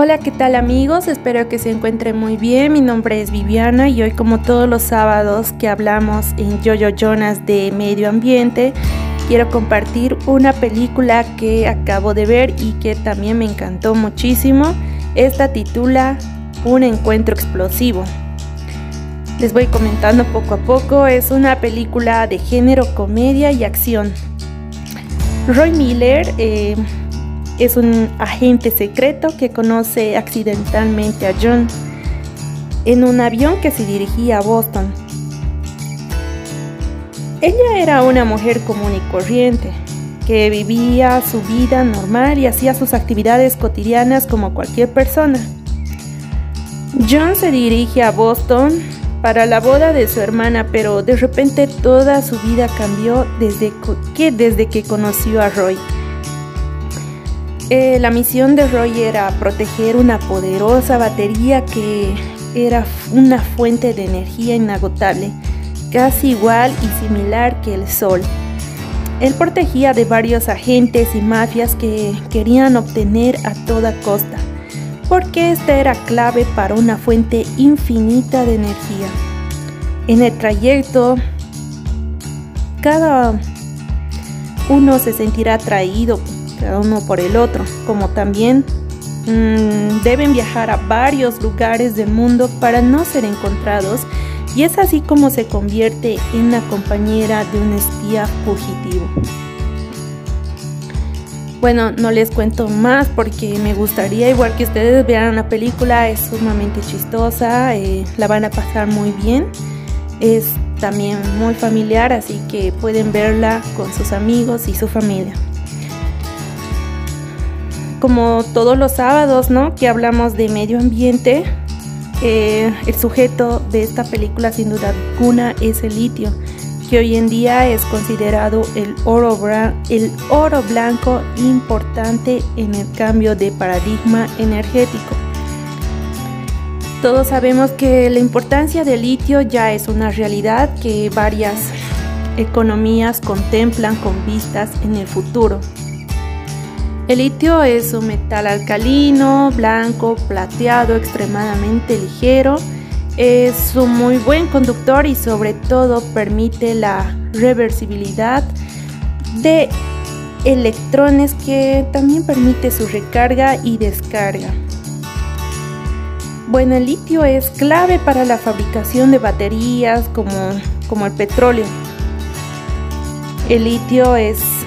Hola, ¿qué tal amigos? Espero que se encuentren muy bien. Mi nombre es Viviana y hoy como todos los sábados que hablamos en Yoyo Jonas de medio ambiente, quiero compartir una película que acabo de ver y que también me encantó muchísimo. Esta titula Un encuentro explosivo. Les voy comentando poco a poco, es una película de género comedia y acción. Roy Miller eh, es un agente secreto que conoce accidentalmente a John en un avión que se dirigía a Boston. Ella era una mujer común y corriente, que vivía su vida normal y hacía sus actividades cotidianas como cualquier persona. John se dirige a Boston para la boda de su hermana, pero de repente toda su vida cambió desde que, desde que conoció a Roy. Eh, la misión de Roy era proteger una poderosa batería que era una fuente de energía inagotable, casi igual y similar que el Sol. Él protegía de varios agentes y mafias que querían obtener a toda costa, porque esta era clave para una fuente infinita de energía. En el trayecto, cada uno se sentirá atraído cada uno por el otro, como también mm, deben viajar a varios lugares del mundo para no ser encontrados y es así como se convierte en la compañera de un espía fugitivo. Bueno, no les cuento más porque me gustaría igual que ustedes vean la película, es sumamente chistosa, eh, la van a pasar muy bien, es también muy familiar, así que pueden verla con sus amigos y su familia como todos los sábados, ¿no? Que hablamos de medio ambiente, eh, el sujeto de esta película sin duda alguna es el litio, que hoy en día es considerado el oro, el oro blanco importante en el cambio de paradigma energético. Todos sabemos que la importancia del litio ya es una realidad que varias economías contemplan con vistas en el futuro. El litio es un metal alcalino, blanco, plateado, extremadamente ligero. Es un muy buen conductor y sobre todo permite la reversibilidad de electrones que también permite su recarga y descarga. Bueno, el litio es clave para la fabricación de baterías como, como el petróleo. El litio es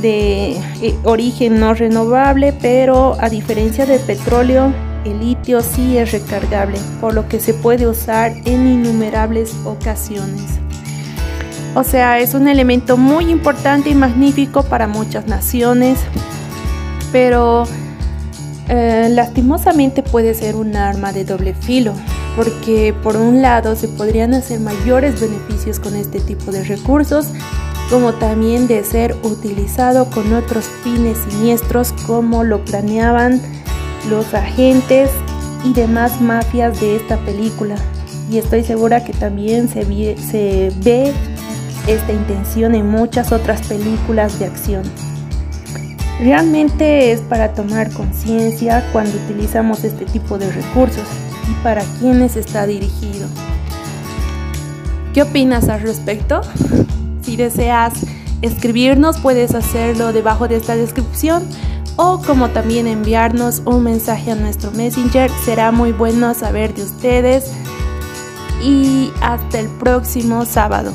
de eh, origen no renovable, pero a diferencia del petróleo, el litio sí es recargable, por lo que se puede usar en innumerables ocasiones. O sea, es un elemento muy importante y magnífico para muchas naciones, pero eh, lastimosamente puede ser un arma de doble filo, porque por un lado se podrían hacer mayores beneficios con este tipo de recursos, como también de ser utilizado con otros fines siniestros como lo planeaban los agentes y demás mafias de esta película. Y estoy segura que también se, se ve esta intención en muchas otras películas de acción. Realmente es para tomar conciencia cuando utilizamos este tipo de recursos y para quienes está dirigido. ¿Qué opinas al respecto? Si deseas escribirnos, puedes hacerlo debajo de esta descripción o como también enviarnos un mensaje a nuestro Messenger. Será muy bueno saber de ustedes y hasta el próximo sábado.